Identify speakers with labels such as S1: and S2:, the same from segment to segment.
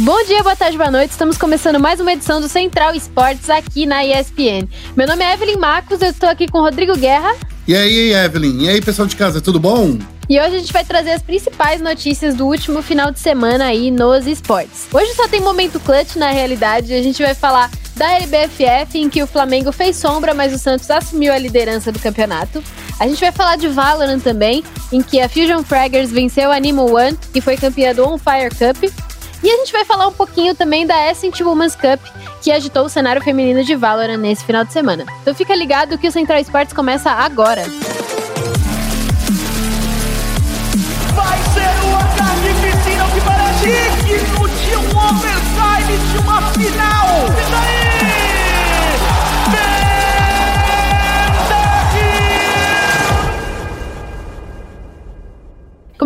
S1: Bom dia, boa tarde, boa noite. Estamos começando mais uma edição do Central Esportes aqui na ESPN. Meu nome é Evelyn Marcos, eu estou aqui com Rodrigo Guerra.
S2: E aí, Evelyn? E aí, pessoal de casa, tudo bom?
S1: E hoje a gente vai trazer as principais notícias do último final de semana aí nos esportes. Hoje só tem momento clutch na realidade, a gente vai falar da LBFF, em que o Flamengo fez sombra, mas o Santos assumiu a liderança do campeonato. A gente vai falar de Valorant também, em que a Fusion Fraggers venceu a Animo One, que foi campeã do On Fire Cup. E a gente vai falar um pouquinho também da Ascent Women's Cup, que agitou o cenário feminino de Valorant nesse final de semana. Então fica ligado que o Central Esportes começa agora.
S3: Vai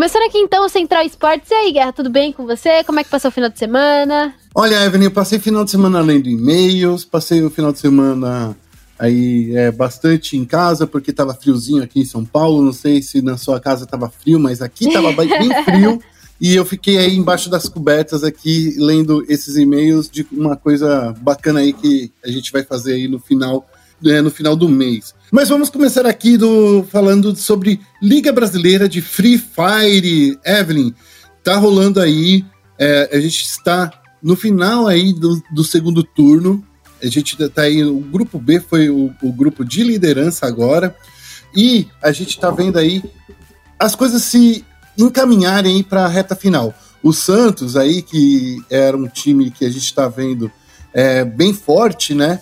S1: Começando aqui então o Central Esportes. E aí, Guerra, tudo bem com você? Como é que passou o final de semana?
S2: Olha, Evelyn, eu passei final de semana lendo e-mails, passei o final de semana aí é, bastante em casa, porque tava friozinho aqui em São Paulo. Não sei se na sua casa tava frio, mas aqui tava bem frio. E eu fiquei aí embaixo das cobertas aqui lendo esses e-mails de uma coisa bacana aí que a gente vai fazer aí no final é, no final do mês. Mas vamos começar aqui do, falando sobre Liga Brasileira de Free Fire. Evelyn, tá rolando aí, é, a gente está no final aí do, do, segundo turno. A gente tá aí, o grupo B foi o, o grupo de liderança agora. E a gente tá vendo aí as coisas se encaminharem para a reta final. O Santos aí, que era um time que a gente está vendo é, bem forte, né?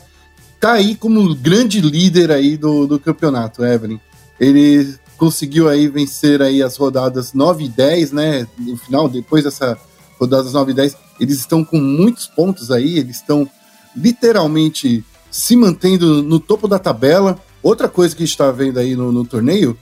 S2: Tá aí como grande líder aí do, do campeonato, Evelyn. Ele conseguiu aí vencer aí as rodadas 9 e 10, né? No final, depois dessa rodadas 9 e 10, eles estão com muitos pontos aí, eles estão literalmente se mantendo no topo da tabela. Outra coisa que a gente está vendo aí no, no torneio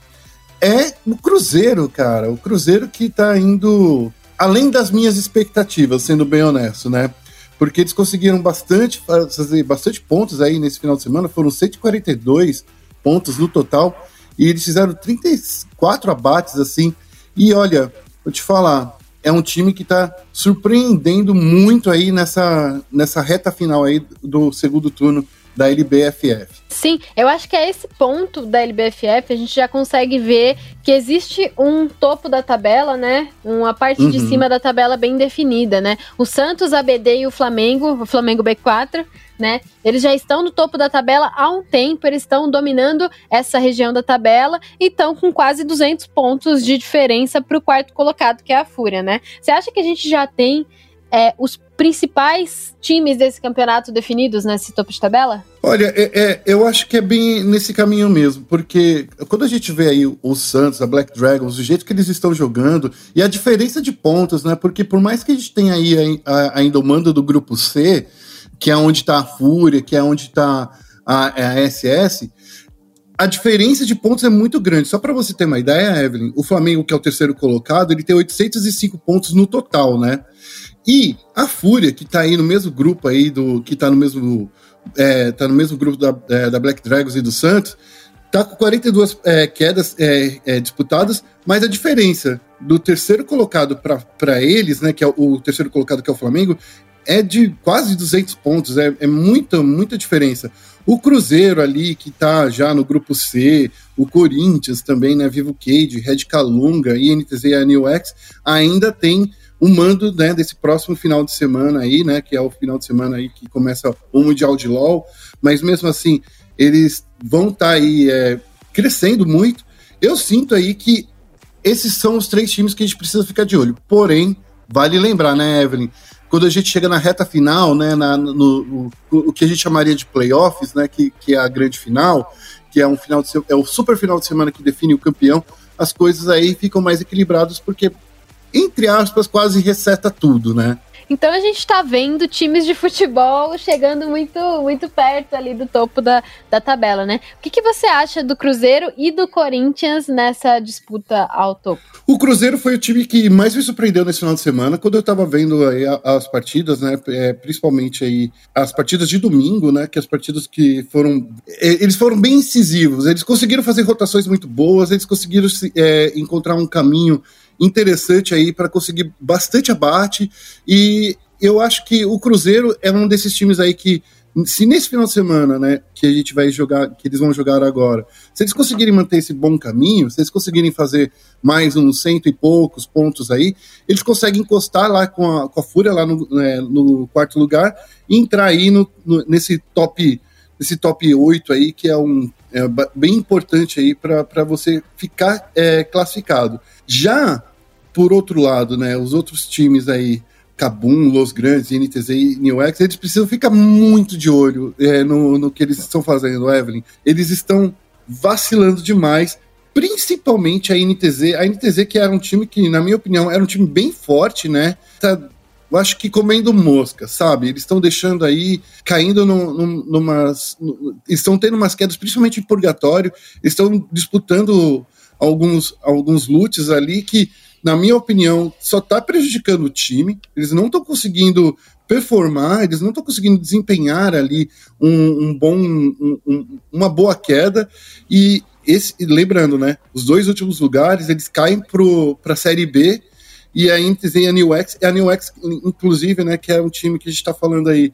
S2: é o Cruzeiro, cara. O Cruzeiro que tá indo além das minhas expectativas, sendo bem honesto, né? Porque eles conseguiram bastante fazer bastante pontos aí nesse final de semana, foram 142 pontos no total, e eles fizeram 34 abates assim. E olha, vou te falar, é um time que está surpreendendo muito aí nessa, nessa reta final aí do segundo turno da LBFF.
S1: Sim, eu acho que é esse ponto da LBFF, a gente já consegue ver que existe um topo da tabela, né? Uma parte uhum. de cima da tabela bem definida, né? O Santos, a BD e o Flamengo, o Flamengo B4, né? Eles já estão no topo da tabela há um tempo, eles estão dominando essa região da tabela e estão com quase 200 pontos de diferença para o quarto colocado, que é a Fúria, né? Você acha que a gente já tem é, os principais times desse campeonato definidos nesse topo de tabela?
S2: Olha, é, é, eu acho que é bem nesse caminho mesmo, porque quando a gente vê aí o Santos, a Black Dragons, o jeito que eles estão jogando e a diferença de pontos, né? Porque por mais que a gente tenha aí ainda o mando do grupo C, que é onde está a Fúria, que é onde está a, a SS, a diferença de pontos é muito grande. Só para você ter uma ideia, Evelyn, o Flamengo, que é o terceiro colocado, ele tem 805 pontos no total, né? E a Fúria, que tá aí no mesmo grupo aí, do que tá no mesmo, é, tá no mesmo grupo da, é, da Black Dragons e do Santos, tá com 42 é, quedas é, é, disputadas, mas a diferença do terceiro colocado para eles, né, que é o, o, terceiro colocado que é o Flamengo, é de quase 200 pontos, é, é muita, muita diferença. O Cruzeiro ali, que tá já no grupo C, o Corinthians também, né, Vivo Cage, Red Calunga, INTZ e a New X, ainda tem o mando né, desse próximo final de semana aí, né? Que é o final de semana aí que começa o Mundial de LOL, mas mesmo assim, eles vão estar tá aí é, crescendo muito. Eu sinto aí que esses são os três times que a gente precisa ficar de olho. Porém, vale lembrar, né, Evelyn? Quando a gente chega na reta final, né, na, no, no, o que a gente chamaria de playoffs, né, que, que é a grande final, que é um final de, é o super final de semana que define o campeão, as coisas aí ficam mais equilibradas porque entre aspas, quase receta tudo, né?
S1: Então a gente está vendo times de futebol chegando muito, muito perto ali do topo da, da tabela, né? O que, que você acha do Cruzeiro e do Corinthians nessa disputa ao topo?
S2: O Cruzeiro foi o time que mais me surpreendeu nesse final de semana, quando eu estava vendo as partidas, né? É, principalmente aí as partidas de domingo, né? Que as partidas que foram. É, eles foram bem incisivos, eles conseguiram fazer rotações muito boas, eles conseguiram é, encontrar um caminho interessante aí para conseguir bastante abate e eu acho que o Cruzeiro é um desses times aí que se nesse final de semana, né, que a gente vai jogar, que eles vão jogar agora, se eles conseguirem manter esse bom caminho, se eles conseguirem fazer mais uns cento e poucos pontos aí, eles conseguem encostar lá com a, com a Fúria lá no, né, no quarto lugar e entrar aí no, no, nesse top nesse top 8 aí, que é um é bem importante aí para você ficar é, classificado. Já por outro lado, né, os outros times aí Cabum, Los Grandes, NTZ e New X, eles precisam ficar muito de olho é, no, no que eles estão fazendo, Evelyn. Eles estão vacilando demais, principalmente a NTZ. A NTZ, que era um time que, na minha opinião, era um time bem forte, né? Tá, eu acho que comendo mosca, sabe? Eles estão deixando aí, caindo no, numas. Estão tendo umas quedas, principalmente em purgatório, estão disputando alguns, alguns loots ali que na minha opinião, só está prejudicando o time. Eles não estão conseguindo performar, eles não estão conseguindo desempenhar ali um, um bom, um, um, uma boa queda. E esse, lembrando, né, os dois últimos lugares eles caem para a Série B e aí tem a New X, a New X, inclusive, né, que é um time que a gente está falando aí.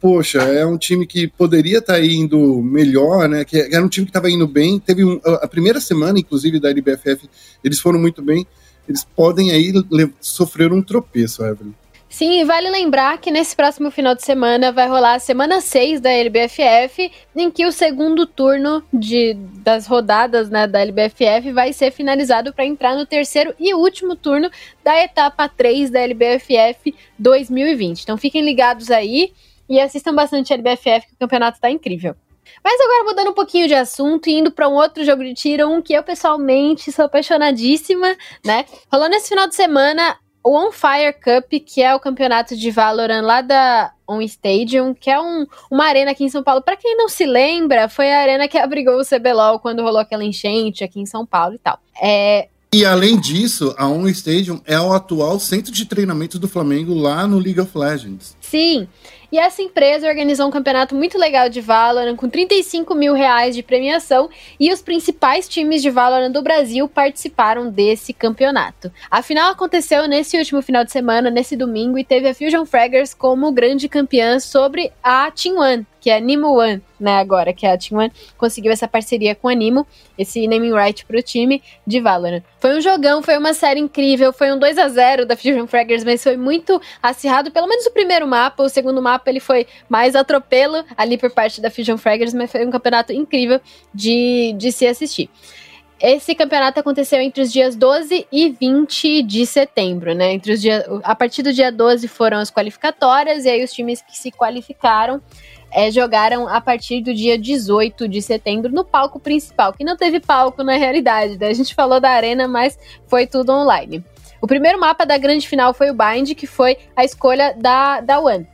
S2: Poxa, é um time que poderia estar tá indo melhor, né? Que era um time que estava indo bem. Teve a primeira semana, inclusive, da LBFF, eles foram muito bem eles podem aí sofrer um tropeço, Evelyn.
S1: Sim, vale lembrar que nesse próximo final de semana vai rolar a semana 6 da LBFF, em que o segundo turno de, das rodadas né, da LBFF vai ser finalizado para entrar no terceiro e último turno da etapa 3 da LBFF 2020. Então fiquem ligados aí e assistam bastante a LBFF, que o campeonato está incrível. Mas agora mudando um pouquinho de assunto e indo para um outro jogo de tiro, um que eu pessoalmente sou apaixonadíssima, né? Rolou nesse final de semana o On Fire Cup, que é o campeonato de Valorant lá da On Stadium, que é um, uma arena aqui em São Paulo. Para quem não se lembra, foi a arena que abrigou o CBLOL quando rolou aquela enchente aqui em São Paulo e tal. É,
S2: e além disso, a On Stadium é o atual centro de treinamento do Flamengo lá no League of Legends.
S1: Sim. E essa empresa organizou um campeonato muito legal de Valorant, com 35 mil reais de premiação, e os principais times de Valorant do Brasil participaram desse campeonato. A final aconteceu nesse último final de semana, nesse domingo, e teve a Fusion Fraggers como grande campeã sobre a Team One, que é Nimo One, né, agora, que é a Team One, conseguiu essa parceria com a Nimo, esse naming right pro time de Valorant. Foi um jogão, foi uma série incrível, foi um 2 a 0 da Fusion Fraggers, mas foi muito acirrado, pelo menos o primeiro mapa, o segundo mapa ele foi mais atropelo ali por parte da Fusion Fraggers, mas foi um campeonato incrível de, de se assistir. Esse campeonato aconteceu entre os dias 12 e 20 de setembro, né? Entre os dias, a partir do dia 12 foram as qualificatórias, e aí os times que se qualificaram é, jogaram a partir do dia 18 de setembro no palco principal, que não teve palco na realidade. Né? A gente falou da arena, mas foi tudo online. O primeiro mapa da grande final foi o Bind, que foi a escolha da, da One.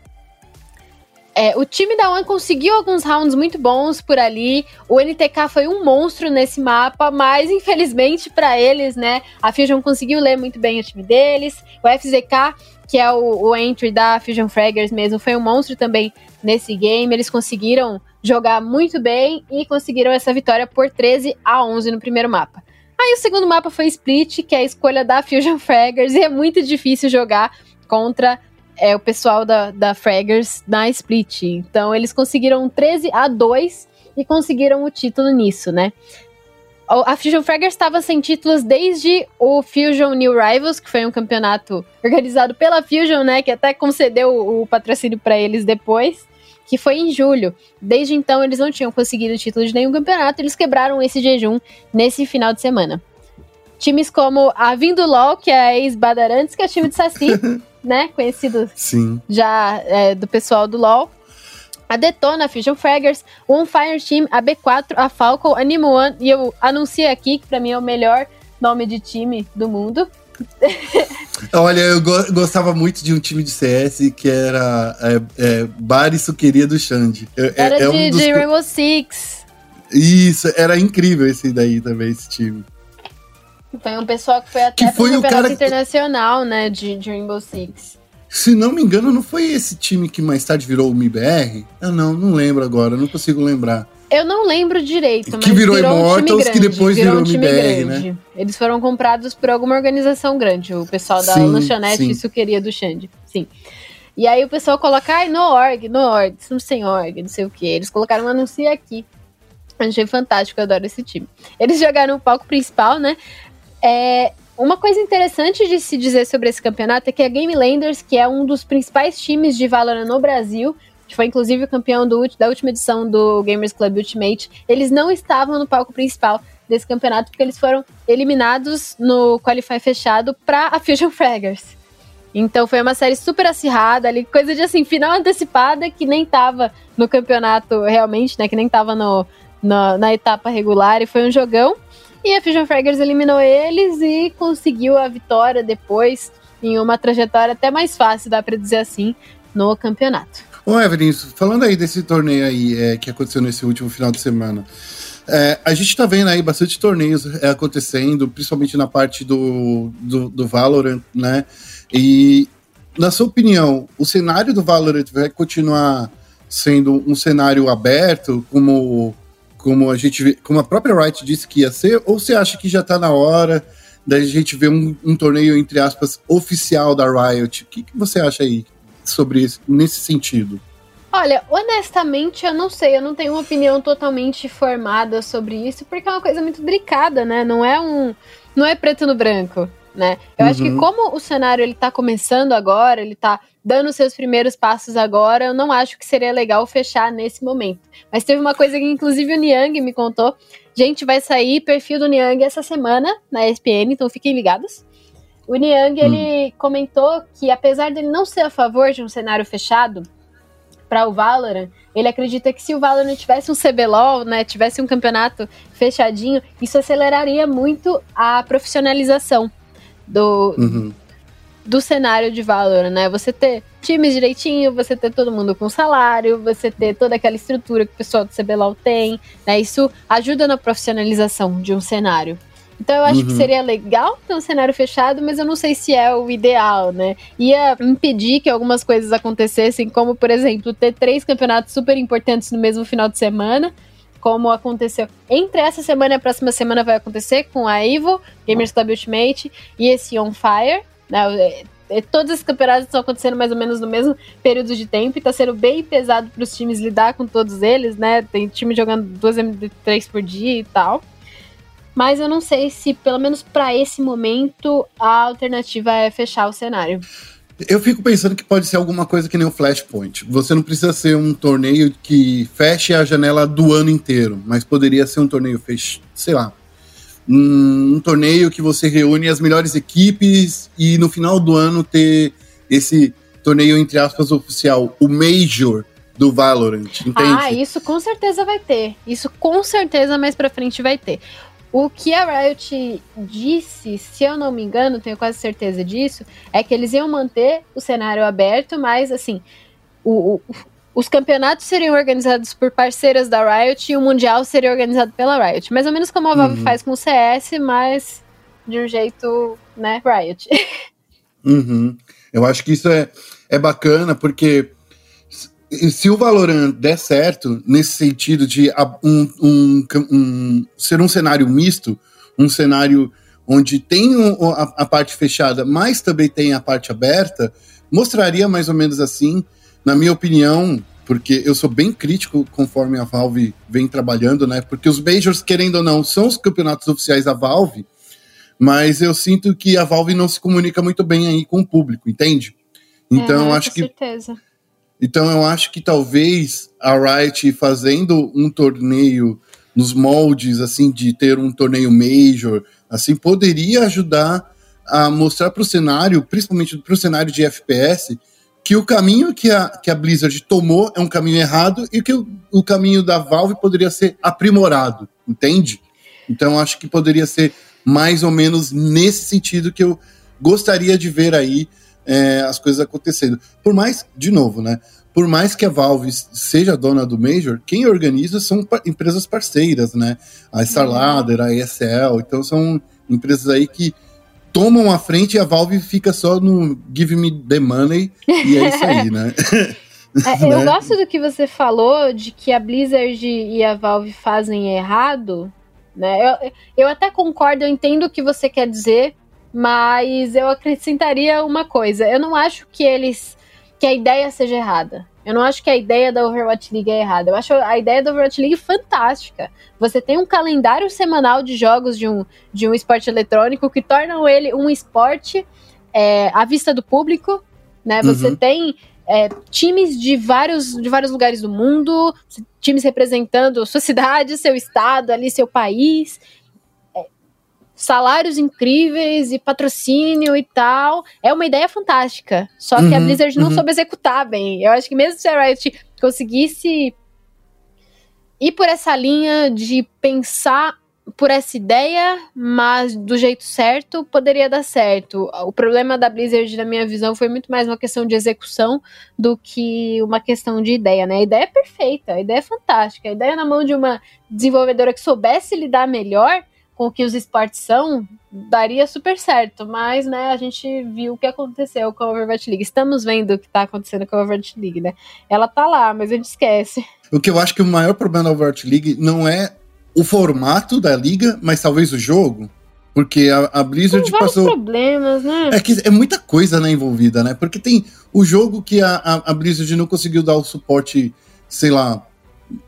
S1: É, o time da One conseguiu alguns rounds muito bons por ali. O NTK foi um monstro nesse mapa, mas infelizmente para eles, né, a Fusion conseguiu ler muito bem o time deles. O FZK, que é o, o entry da Fusion Fraggers mesmo, foi um monstro também nesse game. Eles conseguiram jogar muito bem e conseguiram essa vitória por 13 a 11 no primeiro mapa. Aí o segundo mapa foi Split, que é a escolha da Fusion Fraggers, e é muito difícil jogar contra é, o pessoal da, da Fraggers na Split. Então eles conseguiram 13 a 2 e conseguiram o título nisso, né? A Fusion Fraggers estava sem títulos desde o Fusion New Rivals, que foi um campeonato organizado pela Fusion, né? Que até concedeu o, patrocínio para eles depois que foi em julho. Desde então, eles não tinham conseguido título de nenhum campeonato, eles quebraram esse jejum nesse final de semana. Times como a Vindulol, que é a ex-Badarantes, que é o time de Saci, né? Conhecido
S2: Sim.
S1: já é, do pessoal do LoL. A Detona, a Fusion Fraggers, o On Fire Team, a B4, a Falcon, a Nimo One, e eu anuncio aqui que pra mim é o melhor nome de time do mundo.
S2: Olha, eu go gostava muito de um time de CS que era é, é, Bari Suqueria do Xande.
S1: É, era é, de, um dos... de Rainbow Six.
S2: Isso, era incrível esse daí também, esse time.
S1: Foi um pessoal que foi até
S2: que foi o cara
S1: internacional, né, de, de Rainbow Six.
S2: Se não me engano, não foi esse time que mais tarde virou o MIBR? Eu não, não lembro agora, não consigo lembrar.
S1: Eu não lembro direito, mas
S2: que virou,
S1: virou
S2: Immortals,
S1: um
S2: que depois virou, virou
S1: um
S2: MBR,
S1: grande.
S2: né?
S1: Eles foram comprados por alguma organização grande, o pessoal da
S2: sim,
S1: lanchonete
S2: sim.
S1: e suqueria do Xande. Sim. E aí o pessoal coloca, ai, no org, no org, estamos sem org, não sei o que. Eles colocaram um anúncio aqui. Achei fantástico, eu adoro esse time. Eles jogaram o palco principal, né? É, uma coisa interessante de se dizer sobre esse campeonato é que a Game Landers, que é um dos principais times de Valorant no Brasil, que foi inclusive o campeão do, da última edição do Gamers Club Ultimate, eles não estavam no palco principal desse campeonato porque eles foram eliminados no Qualify fechado para a Fusion Fraggers. Então foi uma série super acirrada ali, coisa de assim, final antecipada que nem tava no campeonato realmente, né? Que nem tava no, na, na etapa regular e foi um jogão. E a Fusion Fraggers eliminou eles e conseguiu a vitória depois em uma trajetória até mais fácil, dá para dizer assim, no campeonato.
S2: Ô, Evelyn, falando aí desse torneio aí é, que aconteceu nesse último final de semana, é, a gente tá vendo aí bastante torneios é, acontecendo, principalmente na parte do, do, do, Valorant, né? E, na sua opinião, o cenário do Valorant vai continuar sendo um cenário aberto, como como a gente como a própria Wright disse que ia ser, ou você acha que já está na hora da gente ver um, um, torneio, entre aspas, oficial da Riot? O que, que você acha aí sobre isso, nesse sentido?
S1: Olha, honestamente, eu não sei, eu não tenho uma opinião totalmente formada sobre isso, porque é uma coisa muito delicada, né? Não é um. Não é preto no branco né? Eu uhum. acho que uhum. como o cenário ele tá começando agora, ele tá dando seus primeiros passos agora, eu não acho que seria legal fechar nesse momento. Mas teve uma coisa que inclusive o Niang me contou. Gente, vai sair perfil do Niang essa semana na ESPN, então fiquem ligados. O Niang, hum. ele comentou que apesar dele não ser a favor de um cenário fechado para o Valorant, ele acredita que se o Valorant tivesse um CBLOL, né, tivesse um campeonato fechadinho, isso aceleraria muito a profissionalização do, uhum. do cenário de Valorant, né? Você ter times direitinho, você ter todo mundo com salário, você ter toda aquela estrutura que o pessoal do CBLOL tem, né? Isso ajuda na profissionalização de um cenário. Então eu acho uhum. que seria legal ter um cenário fechado, mas eu não sei se é o ideal, né? Ia impedir que algumas coisas acontecessem, como, por exemplo, ter três campeonatos super importantes no mesmo final de semana, como aconteceu entre essa semana e a próxima semana vai acontecer com a Evo, Gamers Club Ultimate e esse On Fire. Né? É, é, todos esses campeonatos estão acontecendo mais ou menos no mesmo período de tempo e está sendo bem pesado para os times lidar com todos eles, né? Tem time jogando duas MD3 por dia e tal. Mas eu não sei se, pelo menos para esse momento, a alternativa é fechar o cenário.
S2: Eu fico pensando que pode ser alguma coisa que nem o Flashpoint. Você não precisa ser um torneio que feche a janela do ano inteiro, mas poderia ser um torneio fech... sei lá, um, um, torneio que você reúne as melhores equipes e no final do ano ter esse torneio entre aspas oficial, o Major do Valorant, entende?
S1: Ah, isso com certeza vai ter. Isso com certeza mais para frente vai ter. O que a Riot disse, se eu não me engano, tenho quase certeza disso, é que eles iam manter o cenário aberto, mas assim, o, o, os campeonatos seriam organizados por parceiras da Riot e o Mundial seria organizado pela Riot. Mais ou menos como a Valve uhum. faz com o CS, mas de um jeito, né, Riot.
S2: Uhum. Eu acho que isso é, é bacana, porque se o Valorant der certo, nesse sentido de um, um, um, ser um cenário misto, um cenário onde tem a, a, parte fechada, mas também tem a parte aberta, mostraria mais ou menos assim, na minha opinião, porque eu sou bem crítico conforme a Valve vem trabalhando, né? Porque os Majors, querendo ou não, são os campeonatos oficiais da Valve, mas eu sinto que a Valve não se comunica muito bem aí com o público, entende?
S1: Então, é, acho que. Certeza
S2: então eu acho que talvez a Riot fazendo um torneio nos moldes assim de ter um torneio major, assim poderia ajudar a mostrar para o cenário, principalmente para o cenário de FPS, que o caminho que a, que a Blizzard tomou é um caminho errado e que o, o caminho da Valve poderia ser aprimorado, entende? Então acho que poderia ser mais ou menos nesse sentido que eu gostaria de ver aí é, as coisas acontecendo. Por mais, de novo, né? Por mais que a Valve seja dona do Major, quem organiza são pa empresas parceiras, né? A StarLadder, a ESL, então são empresas aí que tomam a frente e a Valve fica só no give me the money e é isso aí, né?
S1: É, eu né? gosto do que você falou de que a Blizzard e a Valve fazem errado, né? Eu, eu até concordo, eu entendo o que você quer dizer, mas eu acrescentaria uma coisa. Eu não acho que eles que a ideia seja errada. Eu não acho que a ideia da Overwatch League é errada. Eu acho a ideia da Overwatch League fantástica. Você tem um calendário semanal de jogos de um, de um esporte eletrônico que tornam ele um esporte é, à vista do público. Né? Você uhum. tem é, times de vários, de vários lugares do mundo, times representando sua cidade, seu estado, ali, seu país salários incríveis e patrocínio e tal. É uma ideia fantástica. Só que uhum, a Blizzard não uhum. soube executar bem. Eu acho que mesmo se a Riot conseguisse ir por essa linha de pensar por essa ideia, mas do jeito certo, poderia dar certo. O problema da Blizzard, na minha visão, foi muito mais uma questão de execução do que uma questão de ideia, né? A ideia é perfeita, a ideia é fantástica. A ideia na mão de uma desenvolvedora que soubesse lidar melhor com o que os esportes são, daria super certo. Mas, né, a gente viu o que aconteceu com a Overwatch League. Estamos vendo o que está acontecendo com a Overwatch League, né? Ela tá lá, mas a gente esquece.
S2: O que eu acho que o maior problema da Overwatch League não é o formato da liga, mas talvez o jogo. Porque a, a Blizzard passou.
S1: problemas, né?
S2: É que é muita coisa né, envolvida, né? Porque tem o jogo que a, a, a Blizzard não conseguiu dar o suporte, sei lá,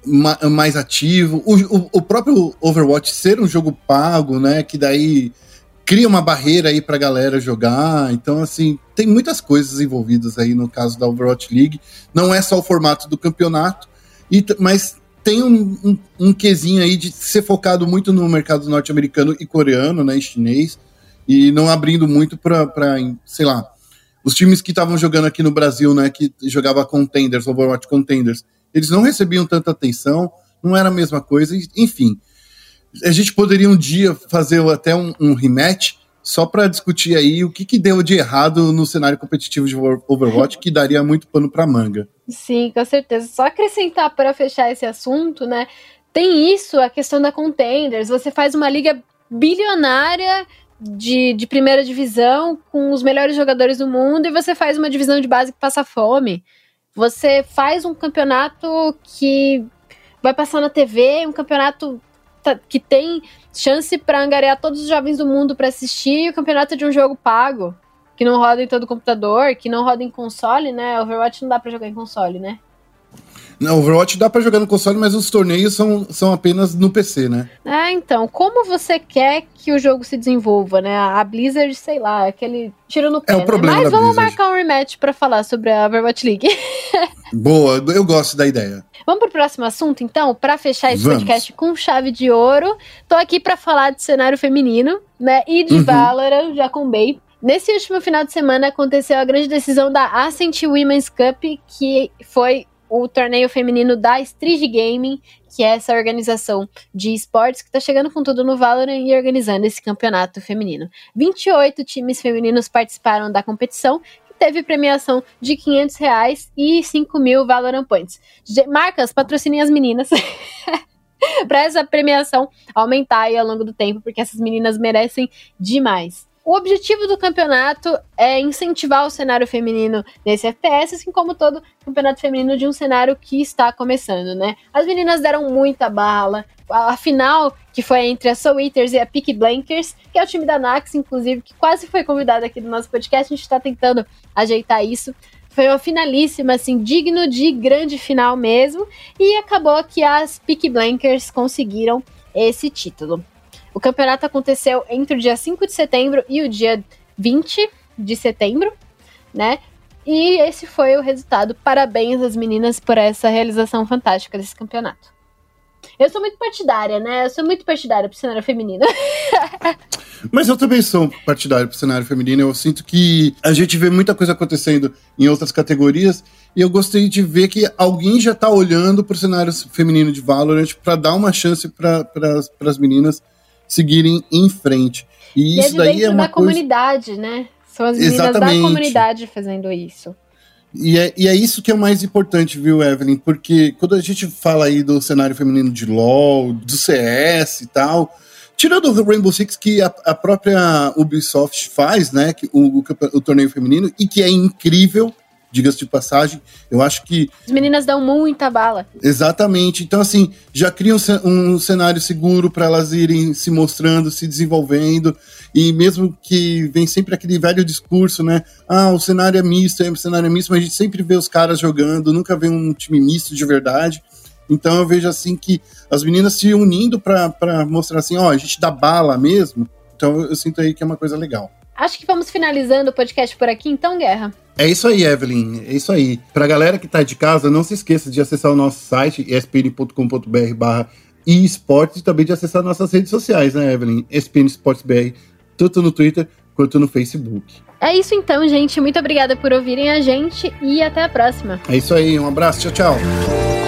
S2: ma mais ativo. O, o, o, próprio Overwatch ser um jogo pago, né? Que daí cria uma barreira aí pra galera jogar. Então, assim, tem muitas coisas envolvidas aí no caso da Overwatch League. Não é só o formato do campeonato, e, mas tem um, um, um quesinho aí de ser focado muito no mercado norte-americano e coreano, né? E chinês. E não abrindo muito pra, pra sei lá, os times que estavam jogando aqui no Brasil, né? Que jogava Contenders, Overwatch Contenders eles não recebiam tanta atenção, não era a mesma coisa, enfim. A gente poderia um dia fazer até um, um rematch só para discutir aí o que, que deu de errado no cenário competitivo de Overwatch, que daria muito pano para manga.
S1: Sim, com certeza. Só acrescentar para fechar esse assunto, né? Tem isso, a questão da contenders. Você faz uma liga bilionária de, de primeira divisão com os melhores jogadores do mundo e você faz uma divisão de base que passa fome. Você faz um campeonato que vai passar na TV, um campeonato que tem chance para angariar todos os jovens do mundo para assistir, o campeonato de um jogo pago, que não roda em todo computador, que não roda em console, né? Overwatch não dá para jogar em console, né?
S2: Não, Overwatch dá para jogar no console, mas os torneios são, são apenas no PC, né?
S1: Ah, então, como você quer que o jogo se desenvolva, né? A Blizzard, sei lá, aquele tiro no pé.
S2: É o
S1: né?
S2: problema
S1: Mas
S2: da
S1: vamos
S2: Blizzard.
S1: marcar um rematch para falar sobre a Overwatch League.
S2: Boa, eu gosto da ideia.
S1: Vamos pro próximo assunto, então, para fechar esse
S2: Vamos.
S1: podcast com chave de ouro. Tô aqui para falar de cenário feminino, né? E de
S2: Uhum.
S1: Valorant, já combei. Nesse último final de semana aconteceu a grande decisão da Ascent Women's Cup, que foi o torneio feminino da Strige Gaming, que é essa organização de esportes que está chegando com tudo no Valorant e organizando esse campeonato feminino. 28 times femininos participaram da competição, que teve premiação de 500 reais e 5 mil Valorant Points. Marcas, patrocinem as meninas. para essa premiação aumentar aí ao longo do tempo, porque essas meninas merecem demais. O objetivo do campeonato é incentivar o cenário feminino nesse FPS, assim como todo campeonato feminino de um cenário que está começando, né? As meninas deram muita bala. A final, que foi entre a Soul Eaters e a Peak Blankers, que é o time da Nax, inclusive, que quase foi convidado aqui no nosso podcast, a gente está tentando ajeitar isso. Foi uma finalíssima, assim, digno de grande final mesmo. E acabou que as Peak Blankers conseguiram esse título. O campeonato aconteceu entre o dia 5 de setembro e o dia 20 de setembro, né? E esse foi o resultado. Parabéns às meninas por essa realização fantástica desse campeonato. Eu sou muito partidária, né? Eu sou muito partidária pro cenário feminino.
S2: Mas eu também sou partidário pro cenário feminino. Eu sinto que a gente vê muita coisa acontecendo em outras categorias. E eu gostaria de ver que alguém já tá olhando pro cenário feminino de Valorant para dar uma chance para as meninas seguirem em frente. E,
S1: E é
S2: isso daí é uma
S1: da
S2: coisa.
S1: comunidade, né? São as meninas
S2: Exatamente.
S1: da comunidade fazendo isso.
S2: E é, e é isso que é o mais importante, viu, Evelyn? Porque quando a gente fala aí do cenário feminino de LoL, do CS e tal, tirando o Rainbow Six que a, a própria Ubisoft faz, né, que o, o o torneio feminino, e que é incrível, diga-se de passagem. Eu acho que.
S1: As meninas dão muita bala.
S2: Exatamente. Então, assim, já cria um, um cenário seguro para elas irem se mostrando, se desenvolvendo. E mesmo que vem sempre aquele velho discurso, né? Ah, o cenário é misto, é, o cenário é misto, mas a gente sempre vê os caras jogando, nunca vê um time misto de verdade. Então eu vejo assim que as meninas se unindo para mostrar assim, ó, a gente dá bala mesmo. Então eu sinto aí que é uma coisa legal.
S1: Acho que vamos finalizando o podcast por aqui, então, Guerra.
S2: É isso aí, Evelyn. É isso aí. Pra galera que tá de casa, não se esqueça de acessar o nosso site, espn.com.br barra esportes e também de acessar nossas redes sociais, né, Evelyn? ESPN Esportes BR, tanto no Twitter quanto no Facebook.
S1: É isso então, gente. Muito obrigada por ouvirem a gente e até a próxima.
S2: É isso aí. Um abraço. Tchau, tchau.